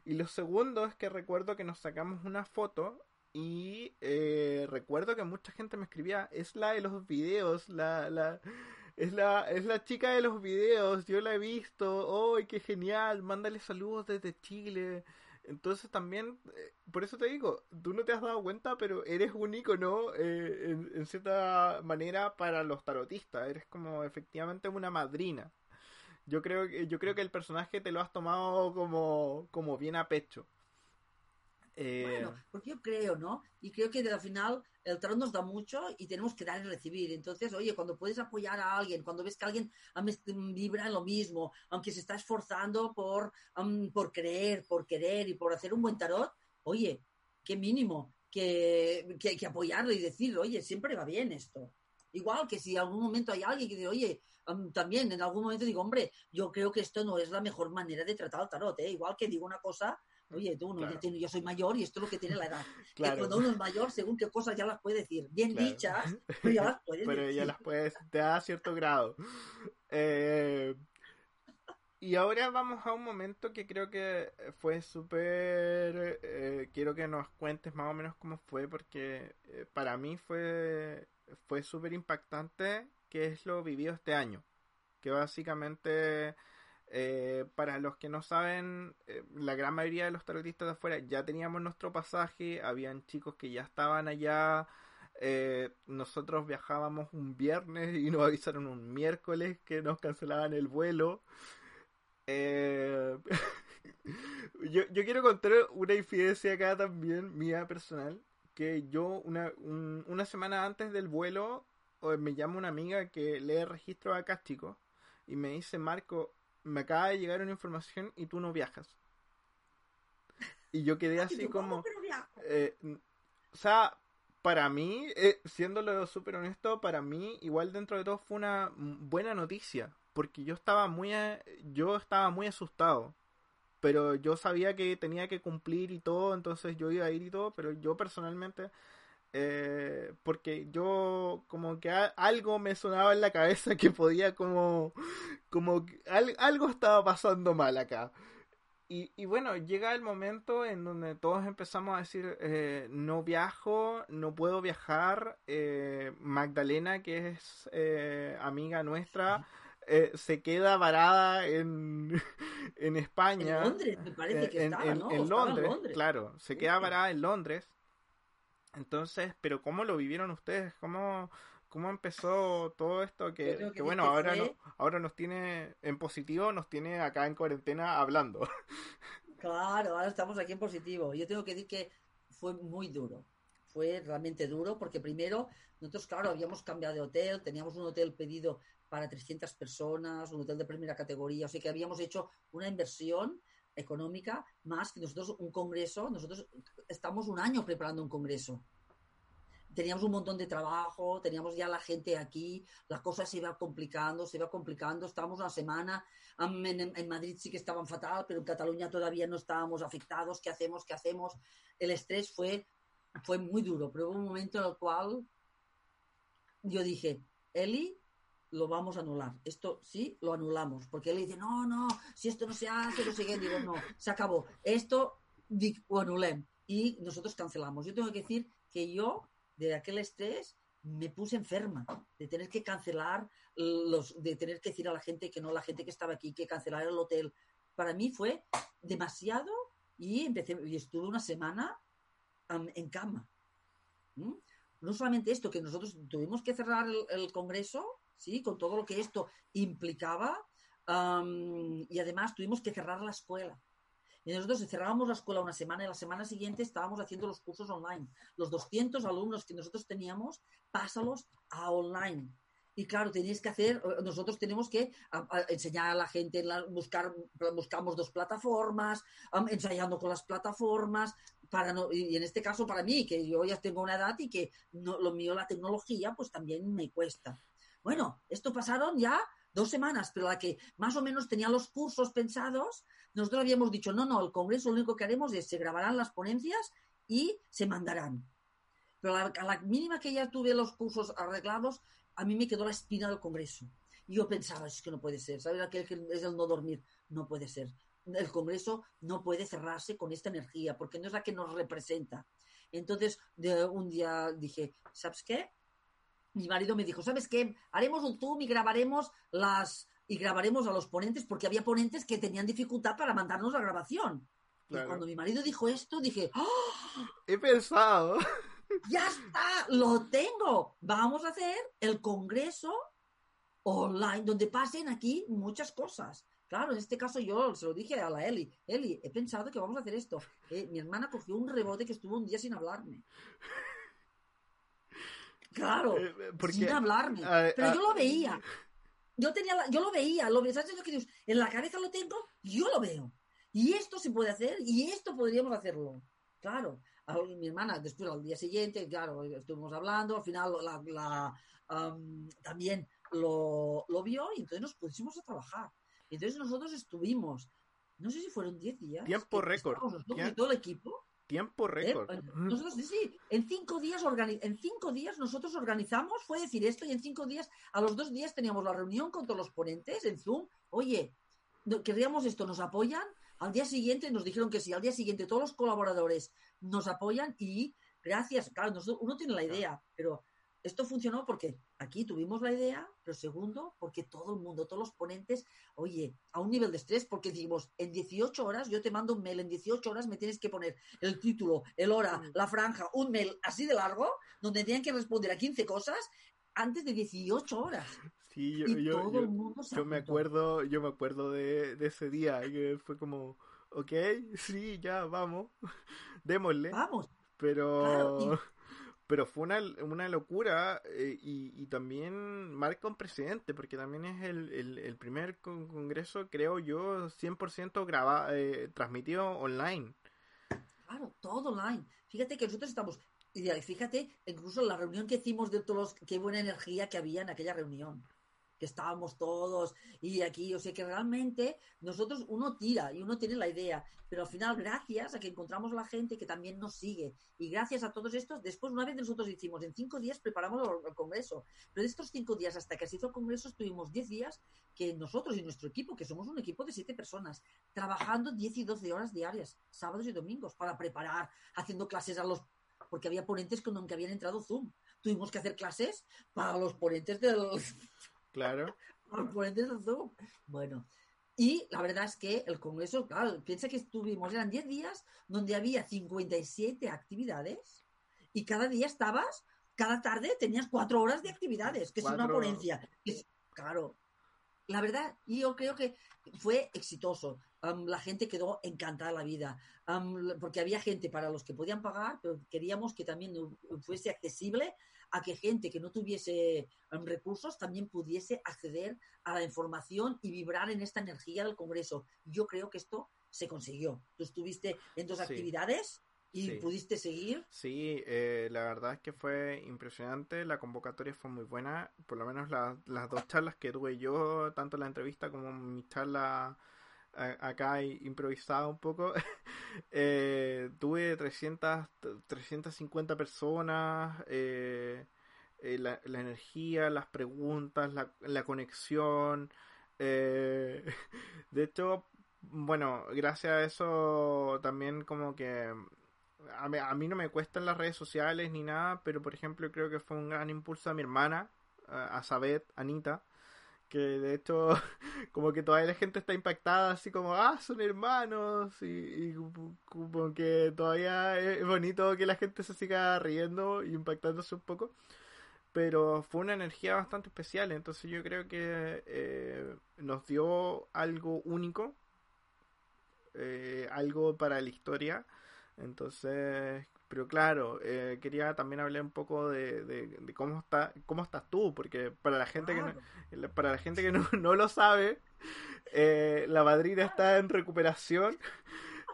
Y lo segundo es que recuerdo que nos sacamos una foto y eh, recuerdo que mucha gente me escribía, es la de los videos, la, la, es la, es la chica de los videos, yo la he visto, ¡ay, qué genial! Mándale saludos desde Chile. Entonces también, eh, por eso te digo, tú no te has dado cuenta, pero eres un icono eh, en, en, cierta manera para los tarotistas. Eres como efectivamente una madrina. Yo creo, yo creo que el personaje te lo has tomado como, como bien a pecho. Eh... Bueno, porque yo creo, ¿no? Y creo que al final el tarot nos da mucho y tenemos que dar y recibir. Entonces, oye, cuando puedes apoyar a alguien, cuando ves que alguien um, vibra en lo mismo, aunque se está esforzando por, um, por creer, por querer y por hacer un buen tarot, oye, qué mínimo que, que, que apoyarlo y decir, oye, siempre va bien esto. Igual que si en algún momento hay alguien que dice, oye, um, también en algún momento digo, hombre, yo creo que esto no es la mejor manera de tratar al tarot, ¿eh? Igual que digo una cosa Oye, tú, no, yo soy mayor y esto es lo que tiene la edad. Claro. Que cuando uno es mayor, según qué cosas ya las puede decir. Bien dichas, pero ya las puedes Pero decir. ya las puedes, te da cierto grado. Eh, y ahora vamos a un momento que creo que fue súper... Eh, quiero que nos cuentes más o menos cómo fue, porque eh, para mí fue, fue súper impactante, que es lo vivido este año. Que básicamente eh, para los que no saben, eh, la gran mayoría de los tarotistas de afuera ya teníamos nuestro pasaje, habían chicos que ya estaban allá, eh, nosotros viajábamos un viernes y nos avisaron un miércoles que nos cancelaban el vuelo. Yo, yo, quiero contar una infidencia acá también, mía personal, que yo una, un, una semana antes del vuelo me llama una amiga que lee registros acá chicos y me dice, Marco, me acaba de llegar una información y tú no viajas. Y yo quedé así como... Eh, o sea, para mí, eh, siéndolo súper honesto, para mí igual dentro de todo fue una buena noticia. Porque yo estaba muy, yo estaba muy asustado. Pero yo sabía que tenía que cumplir y todo, entonces yo iba a ir y todo, pero yo personalmente eh, porque yo como que algo me sonaba en la cabeza que podía como como algo estaba pasando mal acá y, y, bueno llega el momento en donde todos empezamos a decir eh, no viajo no puedo viajar eh, Magdalena que es eh, amiga nuestra eh, se queda varada en, en España en Londres me parece que en, estaba, en, ¿no? en Estaba Londres, Londres. claro se queda varada en Londres entonces, pero ¿cómo lo vivieron ustedes? ¿Cómo, cómo empezó todo esto? Que, que que bueno, ahora, no, ahora nos tiene en positivo, nos tiene acá en cuarentena hablando. Claro, ahora estamos aquí en positivo. Yo tengo que decir que fue muy duro. Fue realmente duro porque primero, nosotros, claro, habíamos cambiado de hotel, teníamos un hotel pedido para 300 personas, un hotel de primera categoría, o sea que habíamos hecho una inversión económica más que nosotros un congreso, nosotros estamos un año preparando un congreso. Teníamos un montón de trabajo, teníamos ya la gente aquí, la cosa se iba complicando, se iba complicando, estábamos una semana, en, en Madrid sí que estaban fatal, pero en Cataluña todavía no estábamos afectados, ¿qué hacemos? ¿Qué hacemos? El estrés fue, fue muy duro, pero hubo un momento en el cual yo dije, Eli, lo vamos a anular. Esto sí, lo anulamos. Porque él dice, no, no, si esto no se hace, no sé. Digo, no, se acabó. Esto lo. Y nosotros cancelamos. Yo tengo que decir que yo, de aquel estrés, me puse enferma. De tener que cancelar, los, de tener que decir a la gente que no, la gente que estaba aquí, que cancelar el hotel. Para mí fue demasiado y empecé, y estuve una semana en cama. ¿Mm? No solamente esto, que nosotros tuvimos que cerrar el congreso, ¿sí? Con todo lo que esto implicaba, y además tuvimos que cerrar la escuela. Y nosotros cerrábamos la escuela una semana y la semana siguiente estábamos haciendo los cursos online. Los 200 alumnos que nosotros teníamos, pásalos a online. Y claro, tenéis que hacer, eh, nosotros tenemos que enseñar a la gente, buscar, buscamos dos plataformas, ensayando con las plataformas, para no, y en este caso para mí, que yo ya tengo una edad y que no, lo mío, la tecnología, pues también me cuesta. Bueno, esto pasaron ya dos semanas, pero la que más o menos tenía los cursos pensados, nosotros habíamos dicho, no, no, el Congreso lo único que haremos es se grabarán las ponencias y se mandarán. Pero a la, mínima que ya tuve los cursos arreglados, a mí me quedó la espina del Congreso. Y yo pensaba, es que no puede ser, ¿sabes? Aquel que es el no dormir, no puede ser. El Congreso no puede cerrarse con esta energía, porque no es la que nos representa. Entonces, un día dije, ¿sabes qué? Mi marido me dijo, ¿sabes qué? Haremos un Zoom y grabaremos las y grabaremos a los ponentes, porque había ponentes que tenían dificultad para mandarnos la grabación. Y cuando mi marido dijo esto, dije, ¡Oh! He pensado. Ya está, lo tengo. Vamos a hacer el congreso online, donde pasen aquí muchas cosas. Claro, en este caso yo se lo dije a la Eli. Eli, he pensado que vamos a hacer esto. Eh, mi hermana cogió un rebote que estuvo un día sin hablarme. Claro, eh, sin hablarme. Pero yo lo veía. Yo tenía yo lo veía, lo ¿sabes lo que En la cabeza lo tengo, yo lo veo. Y esto se puede hacer y esto podríamos hacerlo. Claro, mi hermana después al día siguiente, claro, estuvimos hablando, al final la, también lo, vio y entonces nos pusimos a trabajar. Entonces nosotros estuvimos, no sé si fueron 10 días. Tiempo récord. Todo el equipo. Tiempo ¿eh? récord. Nosotros, sí, en cinco, días en cinco días nosotros organizamos, fue decir esto, y en cinco días, a los dos días teníamos la reunión con todos los ponentes en Zoom. Oye, queríamos esto, ¿nos apoyan? Al día siguiente nos dijeron que sí, al día siguiente todos los colaboradores nos apoyan y gracias, claro, uno tiene la idea, pero esto funcionó porque aquí tuvimos la idea, pero segundo, porque todo el mundo, todos los ponentes, oye, a un nivel de estrés, porque decimos, en 18 horas, yo te mando un mail, en 18 horas me tienes que poner el título, el hora, mm. la franja, un mail así de largo, donde tenían que responder a 15 cosas antes de 18 horas. Sí, yo, yo, me acuerdo, yo me acuerdo de, ese día, que fue como, ok, sí, ya, vamos, démosle. Vamos. Pero pero fue una, una locura eh, y, también marca un precedente, porque también es el, el, primer congreso, creo yo, 100% grabado, eh, transmitido online. Claro, todo online. Fíjate que nosotros estamos, y fíjate, incluso la reunión que hicimos de todos los, qué buena energía que había en aquella reunión estábamos todos y aquí yo sé que realmente nosotros uno tira y uno tiene la idea, pero al final gracias a que encontramos la gente que también nos sigue y gracias a todos estos, después una vez nosotros hicimos, en cinco días preparamos el, congreso, pero de estos cinco días hasta que se hizo el congreso estuvimos diez días que nosotros y nuestro equipo, que somos un equipo de siete personas, trabajando diez y doce horas diarias, sábados y domingos, para preparar, haciendo clases a los porque había ponentes con los que habían entrado Zoom. Tuvimos que hacer clases para los ponentes del, Claro. Bueno, y la verdad es que el Congreso, claro, piensa que estuvimos, eran 10 días donde había 57 actividades y cada día estabas, cada tarde tenías cuatro horas de actividades, que es una ponencia. claro, la verdad, yo creo que fue exitoso. la gente quedó encantada la vida, porque había gente para los que podían pagar, pero queríamos que también fuese accesible a que gente que no tuviese em, recursos también pudiese acceder a la información y vibrar en esta energía del Congreso. Yo creo que esto se consiguió. Tú estuviste en dos actividades y pudiste seguir. Sí, eh, la verdad es que fue impresionante, la convocatoria fue muy buena, por lo menos las dos charlas que tuve yo, tanto la entrevista como mi charla acá improvisada un poco, eh, tuve 300, 350 personas, eh, eh, la, energía, las preguntas, la, la conexión. de hecho, bueno, gracias a eso también como que a mí, a mí, no me cuestan las redes sociales ni nada, pero por ejemplo creo que fue un gran impulso a mi hermana, a Sabet, Anita, que de hecho como que todavía la gente está impactada así como ah son hermanos y, como que todavía es bonito que la gente se siga riendo y impactándose un poco pero fue una energía bastante especial entonces yo creo que eh, nos dio algo único eh, algo para la historia entonces pero claro, eh, quería también hablar un poco de, cómo está cómo estás tú, porque para la gente que no, para la gente que no, lo sabe, eh, la madrina está en recuperación.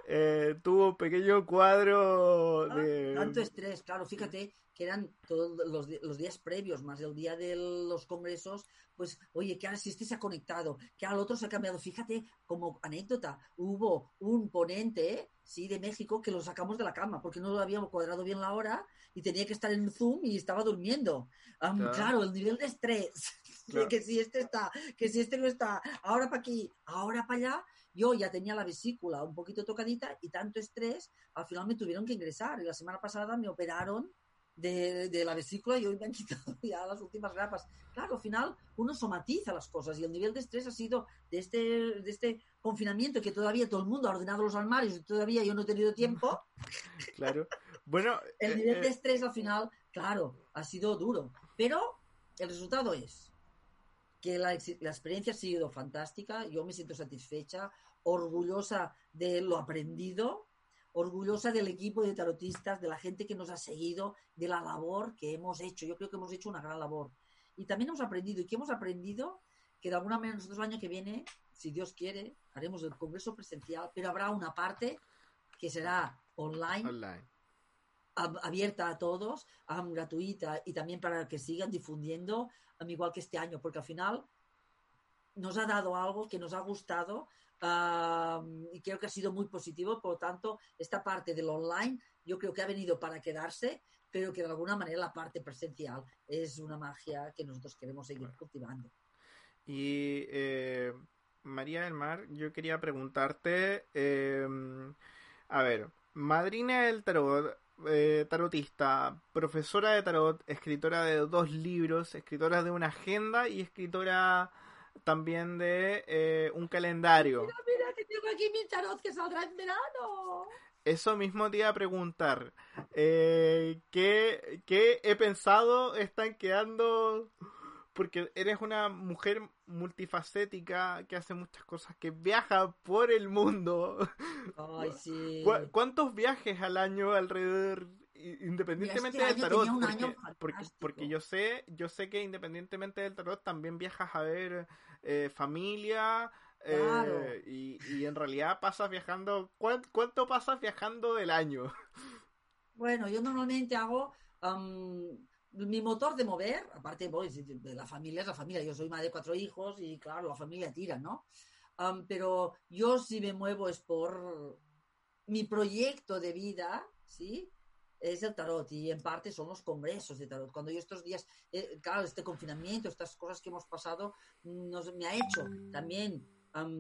Eh, tuvo un pequeño cuadro ah, de tanto estrés, claro, fíjate que eran todos los, los, días previos, más el día de los congresos, pues, oye, que ahora si este se ha conectado, que al otro se ha cambiado. Fíjate, como anécdota, hubo un ponente, sí, de México, que lo sacamos de la cama, porque no lo habíamos cuadrado bien la hora y tenía que estar en Zoom y estaba durmiendo. claro. el nivel de estrés, que si este está, que si este no está, ahora para aquí, ahora para allá, yo ya tenía la vesícula un poquito tocadita y tanto estrés, al final me tuvieron que ingresar y la semana pasada me operaron de, la vesícula y hoy me han quitado ya las últimas grapas. Claro, al final uno somatiza las cosas y el nivel de estrés ha sido de este, de este confinamiento que todavía todo el mundo ha ordenado los armarios y todavía yo no he tenido tiempo. claro. Bueno, el nivel eh, de eh, estrés al final, claro, ha sido duro. Pero el resultado es que la, la experiencia ha sido fantástica, yo me siento satisfecha, orgullosa de lo aprendido, orgullosa del equipo de tarotistas, de la gente que nos ha seguido, de la labor que hemos hecho. Yo creo que hemos hecho una gran labor. Y también hemos aprendido, y que hemos aprendido que de alguna manera nosotros el año que viene, si Dios quiere, haremos el congreso presencial, pero habrá una parte que será online, abierta a todos, gratuita y también para que sigan difundiendo, igual que este año, porque al final nos ha dado algo que nos ha gustado y creo que ha sido muy positivo. Por lo tanto, esta parte del online yo creo que ha venido para quedarse, pero que de alguna manera la parte presencial es una magia que nosotros queremos seguir cultivando. Y eh, María del Mar, yo quería preguntarte, em, a ver, madrina del tarot, eh, tarotista, profesora de tarot, escritora de dos libros, escritora de una agenda y escritora también de eh, un calendario. Mira, mira, que tengo aquí mi tarot que saldrá en verano. Eso mismo te iba a preguntar. Eh, ¿qué, ¿Qué he pensado están quedando? Porque eres una mujer multifacética que hace muchas cosas, que viaja por el mundo. Ay, sí. ¿Cuántos viajes al año alrededor independientemente del tarot, porque, porque, yo sé, yo sé que independientemente del tarot también viajas a ver eh, familia eh, y, en realidad pasas viajando, ¿cuánto, pasas viajando del año? Bueno, yo normalmente hago mi motor de mover, aparte voy, de la familia es la familia, yo soy madre de cuatro hijos y claro, la familia tira, ¿no? pero yo si me muevo es por mi proyecto de vida, ¿sí? Es el tarot y en parte son los congresos de tarot. Cuando yo estos días, eh, claro, este confinamiento, estas cosas que hemos pasado, nos, me ha hecho también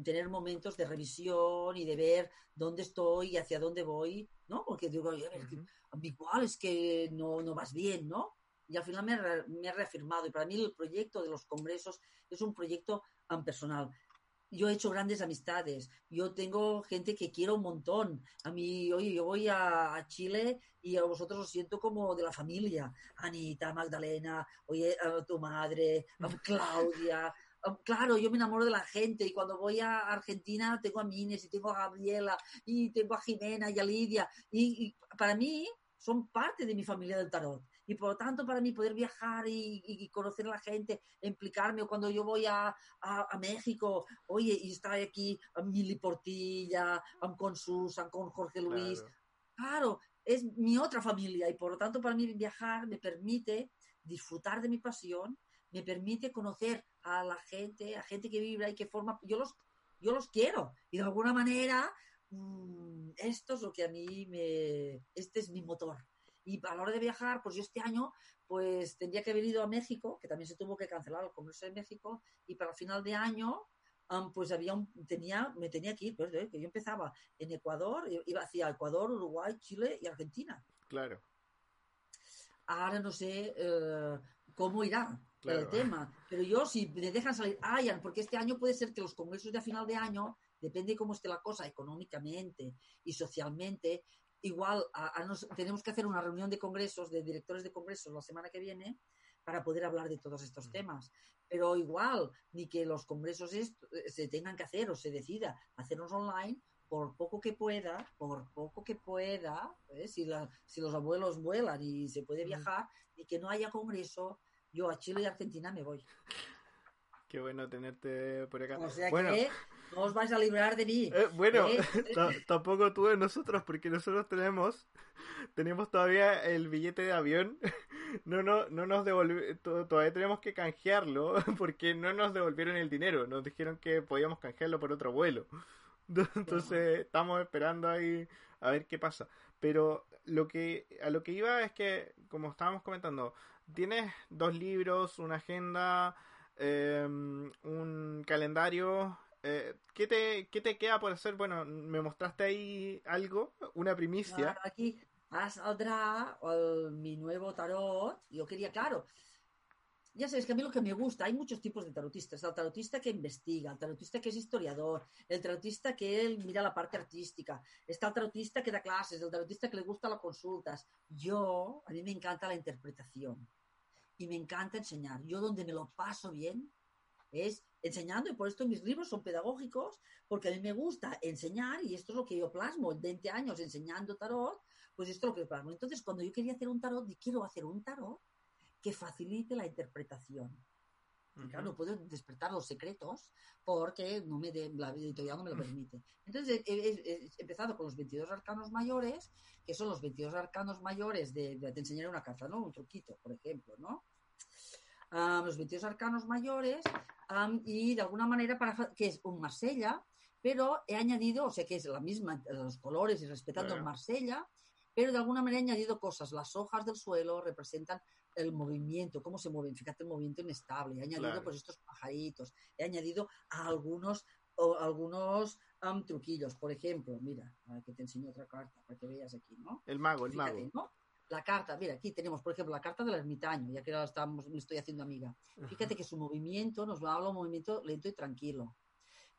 tener momentos de revisión y de ver dónde estoy y hacia dónde voy, ¿no? Porque digo, a ver, igual es que no, no vas bien, ¿no? Y al final me, me he reafirmado. Y para mí el proyecto de los congresos es un proyecto personal yo he hecho grandes amistades, yo tengo gente que quiero un montón. A mí, oye, yo voy a, Chile y a vosotros os siento como de la familia. Anita, Magdalena, oye, a tu madre, a Claudia. claro, yo me enamoro de la gente y cuando voy a Argentina tengo a Mines y tengo a Gabriela y tengo a Jimena y a Lidia. y para mí son parte de mi familia del tarot y por lo tanto para mí poder viajar y, conocer a la gente, implicarme, o cuando yo voy a, México, oye, y estar aquí a Mili Portilla, con Susan, con Jorge Luis, claro. es mi otra familia y por lo tanto para mí viajar me permite disfrutar de mi pasión, me permite conocer a la gente, a gente que vibra y que forma, yo los, yo los quiero y de alguna manera mm, esto es lo que a mí me, este es mi motor. Y a la hora de viajar, pues yo este año, pues tendría que haber ido a México, que también se tuvo que cancelar el Congreso de México, y para final de año, pues había un, tenía, me tenía que ir, pues, ¿eh? que yo empezaba en Ecuador, iba hacia Ecuador, Uruguay, Chile y Argentina. Claro. Ahora no sé eh, cómo irá el tema, pero yo si me dejan salir, ah, porque este año puede ser que los congresos de a final de año depende de cómo esté la cosa económicamente y socialmente, igual tenemos que hacer una reunión de congresos, de directores de congresos la semana que viene para poder hablar de todos estos mm. temas. Pero igual, ni que los congresos eh, se tengan que hacer o se decida hacerlos online, por poco que pueda, por poco que pueda, ¿eh? si, si los abuelos vuelan y se puede mm. viajar, y que no haya congreso, yo a Chile y Argentina me voy. Qué bueno tenerte por acá. O sea que no os vais a librar de mí. Eh, bueno, ¿eh? tampoco tú de nosotros, porque nosotros tenemos, tenemos todavía el billete de avión no, no, no nos devolvieron, todavía tenemos que canjearlo porque no nos devolvieron el dinero, nos dijeron que podíamos canjearlo por otro vuelo. Entonces estamos esperando ahí a ver qué pasa. Pero lo que a lo que iba es que, como estábamos comentando, tienes dos libros, una agenda, em, un calendario. Eh, ¿qué, te, ¿Qué te queda por hacer? Bueno, me mostraste ahí algo, una primicia. aquí saldrá el, mi nuevo tarot. Yo quería, claro, ya sabes que a mí lo que me gusta, hay muchos tipos de tarotistas. El tarotista que investiga, el tarotista que es historiador, el tarotista que él mira la parte artística, está el tarotista que da clases, el tarotista que le gusta las consultas. Yo, a mí me encanta la interpretación y me encanta enseñar. Yo donde me lo paso bien es enseñando y por esto mis libros son pedagógicos porque a mí me gusta enseñar y esto es lo que yo plasmo, 20 años enseñando tarot, pues esto es lo que plasmo. Entonces, cuando yo quería hacer un tarot, quiero hacer un tarot que facilite la interpretación. claro, no puedo despertar los secretos porque no me de, la editorial no me lo permite. Entonces he, empezado con los 22 arcanos mayores, que son los 22 arcanos mayores de, te enseñaré una carta, ¿no? Un truquito, por ejemplo, ¿no? Los 22 arcanos mayores y de alguna manera para que es un Marsella, pero he añadido, o sea que es la misma, los colores y respetando el Marsella, pero de alguna manera he añadido cosas. Las hojas del suelo representan el movimiento, cómo se mueven, fíjate el movimiento inestable, he añadido pues estos pajaritos, he añadido algunos o algunos truquillos, por ejemplo, mira, que te enseño otra carta para que veas aquí, ¿no? El mago, el mago. La carta, mira, aquí tenemos, por ejemplo, la carta del ermitaño, ya que ahora estamos, me estoy haciendo amiga. Fíjate que su movimiento nos va a hablar un movimiento lento y tranquilo.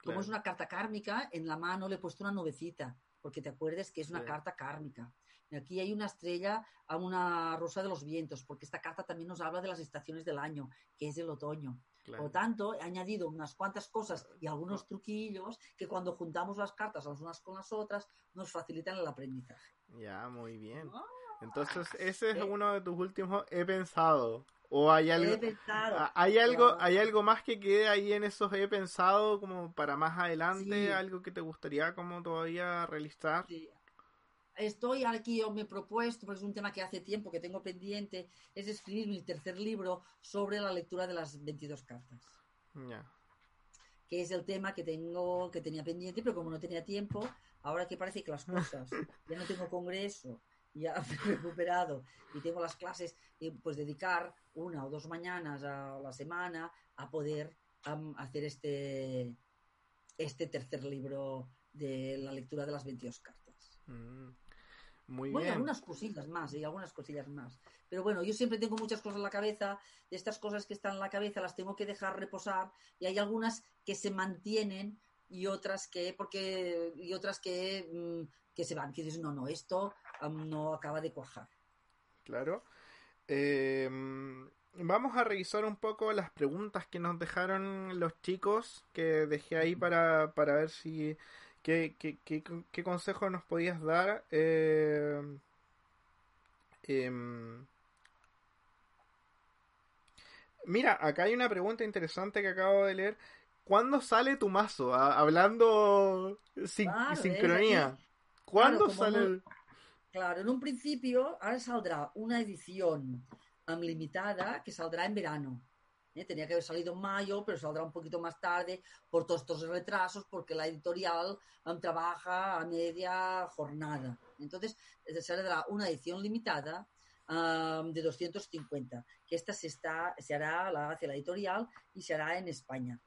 Como es una carta kármica, en la mano le he puesto una nubecita, porque te acuerdes que es una carta kármica. Aquí hay una estrella a una rosa de los vientos, porque esta carta también nos habla de las estaciones del año, que es el otoño. Por lo tanto, he añadido unas cuantas cosas y algunos truquillos que cuando juntamos las cartas las unas con las otras nos facilitan el aprendizaje. Ya, muy bien. Ah, Entonces, ese es uno de tus últimos he pensado. ¿O hay algo, ah, hay algo, hay algo más que quede ahí en esos he pensado como para más adelante, algo que te gustaría como todavía realizar? Sí estoy aquí, yo me he propuesto, porque es un tema que hace tiempo que tengo pendiente, es escribir mi tercer libro sobre la lectura de las 22 cartas. Que es el tema que tengo, que tenía pendiente, pero como no tenía tiempo, ahora que parece que las cosas, ya no tengo congreso, ya he recuperado y tengo las clases, pues dedicar una o dos mañanas a la semana a poder hacer este, este tercer libro de la lectura de las 22 cartas. Mm. Muy bueno, algunas cosillas más, y algunas cosillas más. Pero bueno, yo siempre tengo muchas cosas en la cabeza, de estas cosas que están en la cabeza las tengo que dejar reposar, y hay algunas que se mantienen y otras que, porque, y otras que, mm, que se van, que dices, no, no, esto no acaba de cuajar. Claro. Em, vamos a revisar un poco las preguntas que nos dejaron los chicos, que dejé ahí para, para ver si ¿Qué, qué, qué, qué consejo nos podías dar? Eh, em, mira, acá hay una pregunta interesante que acabo de leer. ¿Cuándo sale tu mazo? hablando sin sincronía. ¿Cuándo sale Claro, en un principio, ahora saldrá una edición limitada que saldrá en verano. ¿eh? Tenía que haber salido en mayo, pero saldrá un poquito más tarde por todos estos retrasos, porque la editorial um, trabaja a media jornada. Entonces, saldrá una edición limitada um, de 250, que esta se, está, se hará la, hacia la editorial y se hará en España.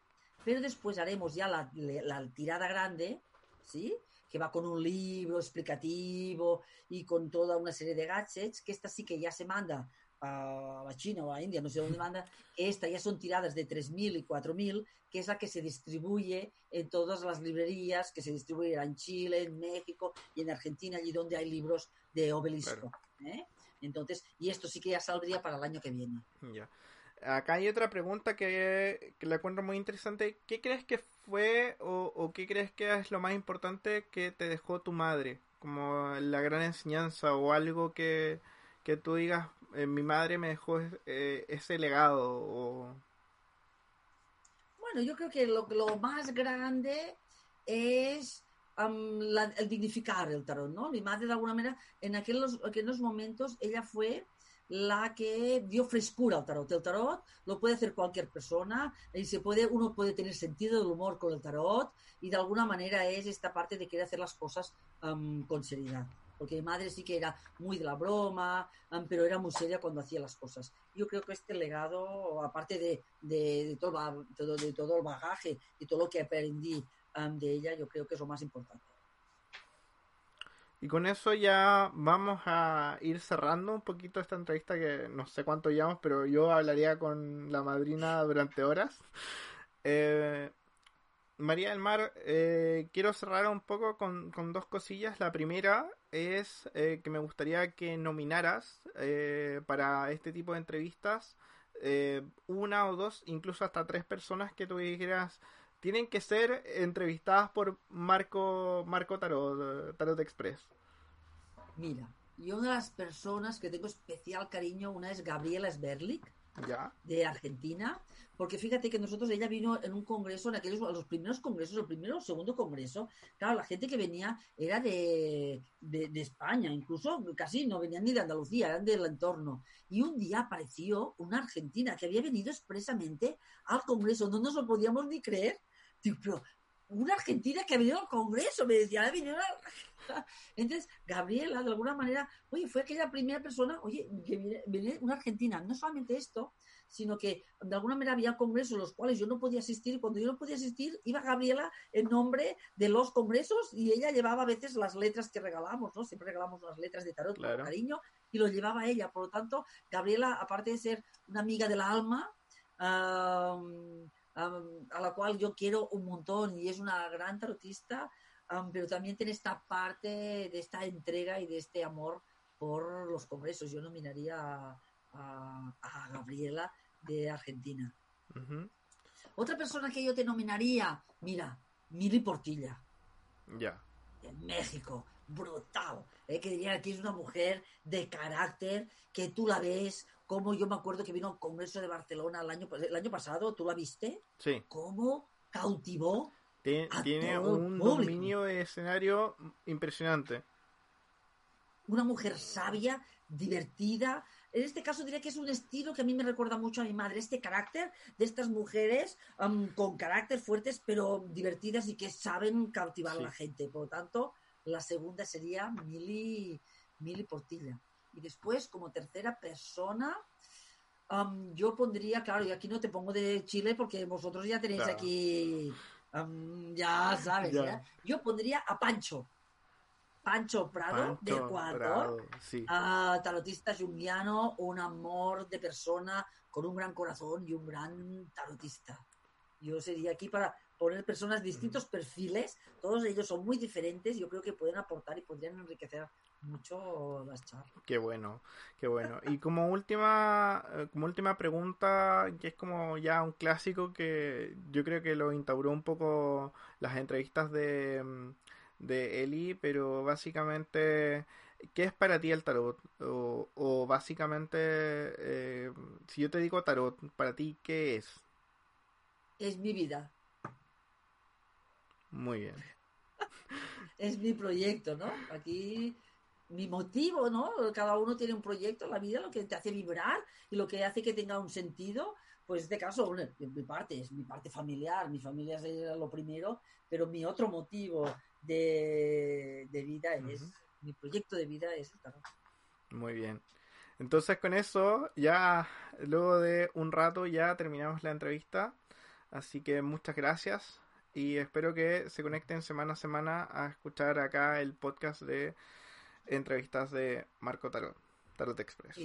Pero después haremos ya la, la tirada grande, ¿sí? Que va con un libro explicativo y con toda una serie de gadgets, que esta sí que ya se manda a la China o a India, no sé dónde manda, esta ya son tiradas de 3.000 y 4.000, que es la que se distribuye en todas las librerías, que se distribuye en Chile, en México y en Argentina, allí donde hay libros de obelisco. ¿eh? Entonces, y esto sí que ya saldría para el año que viene. Acá hay otra pregunta que, la encuentro muy interesante. ¿Qué crees que fue o, o qué crees que es lo más importante que te dejó tu madre? Como la gran enseñanza o algo que, que tú digas, eh, mi madre me dejó eh, ese legado? Bueno, yo creo que lo, más grande es el dignificar el tarot, ¿no? Mi madre, de alguna manera, en aquellos, aquellos momentos, ella fue la que dio frescura al tarot. El tarot lo puede hacer cualquier persona y se puede, uno puede tener sentido del humor con el tarot y de alguna manera es esta parte de querer hacer las cosas con seriedad. Porque mi madre sí que era muy de la broma, pero era muy seria cuando hacía las cosas. Yo creo que este legado, aparte de, todo, todo el bagaje y todo lo que aprendí de ella, yo creo que es lo más importante. Y con eso ya vamos a ir cerrando un poquito esta entrevista que no sé cuánto llevamos, pero yo hablaría con la madrina durante horas. Eh, María del Mar, eh, quiero cerrar un poco con, dos cosillas. La primera es eh, que me gustaría que nominaras para este tipo de entrevistas una o dos, incluso hasta tres personas que tú dijeras tienen que ser entrevistadas por Marco, Marco Tarot, Tarot Express. Mira, yo una de las personas que tengo especial cariño, una es Gabriela Sberlik, de Argentina, porque fíjate que nosotros, ella vino en un congreso, en aquellos, los primeros congresos, el primero o segundo congreso, claro, la gente que venía era de, de, España, incluso casi no venían ni de Andalucía, eran del entorno. Y un día apareció una argentina que había venido expresamente al congreso, no nos lo podíamos ni creer pero una argentina que ha venido al Congreso, me decía, venido Entonces, Gabriela, de alguna manera, oye, fue aquella primera persona, oye, que viene, una argentina. No solamente esto, sino que de alguna manera había congresos los cuales yo no podía asistir. Y cuando yo no podía asistir, iba Gabriela en nombre de los congresos y ella llevaba a veces las letras que regalamos, ¿no? Siempre regalamos unas letras de tarot con cariño y lo llevaba ella. Por lo tanto, Gabriela, aparte de ser una amiga del alma, a la cual yo quiero un montón y es una gran tarotista, pero también tiene esta parte de esta entrega y de este amor por los congresos. Yo nominaría a, a, Gabriela de Argentina. Otra persona que yo te nominaría, mira, Mili Portilla. Ya. De México, brutal. Eh, que diría que es una mujer de carácter, que tú la ves, como yo me acuerdo que vino al Congreso de Barcelona el año, el año pasado, ¿tú la viste? Sí. ¿Cómo cautivó? Tiene, un dominio de escenario impresionante. Una mujer sabia, divertida. En este caso diría que es un estilo que a mí me recuerda mucho a mi madre, este carácter de estas mujeres con carácter fuertes pero divertidas y que saben cautivar a la gente. Por lo tanto, la segunda sería Mili, Mili Portilla. Y después, como tercera persona, yo pondría, claro, y aquí no te pongo de Chile porque vosotros ya tenéis aquí, ya sabes, yo pondría a Pancho. Pancho Prado de Ecuador, tarotista junguiano, un amor de persona con un gran corazón y un gran tarotista. Yo sería aquí para poner personas distintos perfiles, todos ellos son muy diferentes, yo creo que pueden aportar y podrían enriquecer mucho las charlas. Qué bueno, qué bueno. Y como última, eh, como última pregunta, que es como ya un clásico que yo creo que lo instauró un poco las entrevistas de, mm, de Eli, pero básicamente, ¿qué es para ti el tarot? O, básicamente, eh, si yo te digo tarot, para ti, ¿qué es? Es mi vida. Muy bien. es mi proyecto, ¿no? Aquí mi motivo, ¿no? Cada uno tiene un proyecto en la vida, lo que te hace vibrar y lo que hace que tenga un sentido. Pues en este caso, mi parte es mi parte familiar, mi familia es lo primero, pero mi otro motivo de, vida es, mi proyecto de vida es Muy bien. Entonces con eso, ya luego de un rato ya terminamos la entrevista. Así que muchas gracias y espero que se conecten semana a semana a escuchar acá el podcast de entrevistas de Marco Tarot, Tarot Express.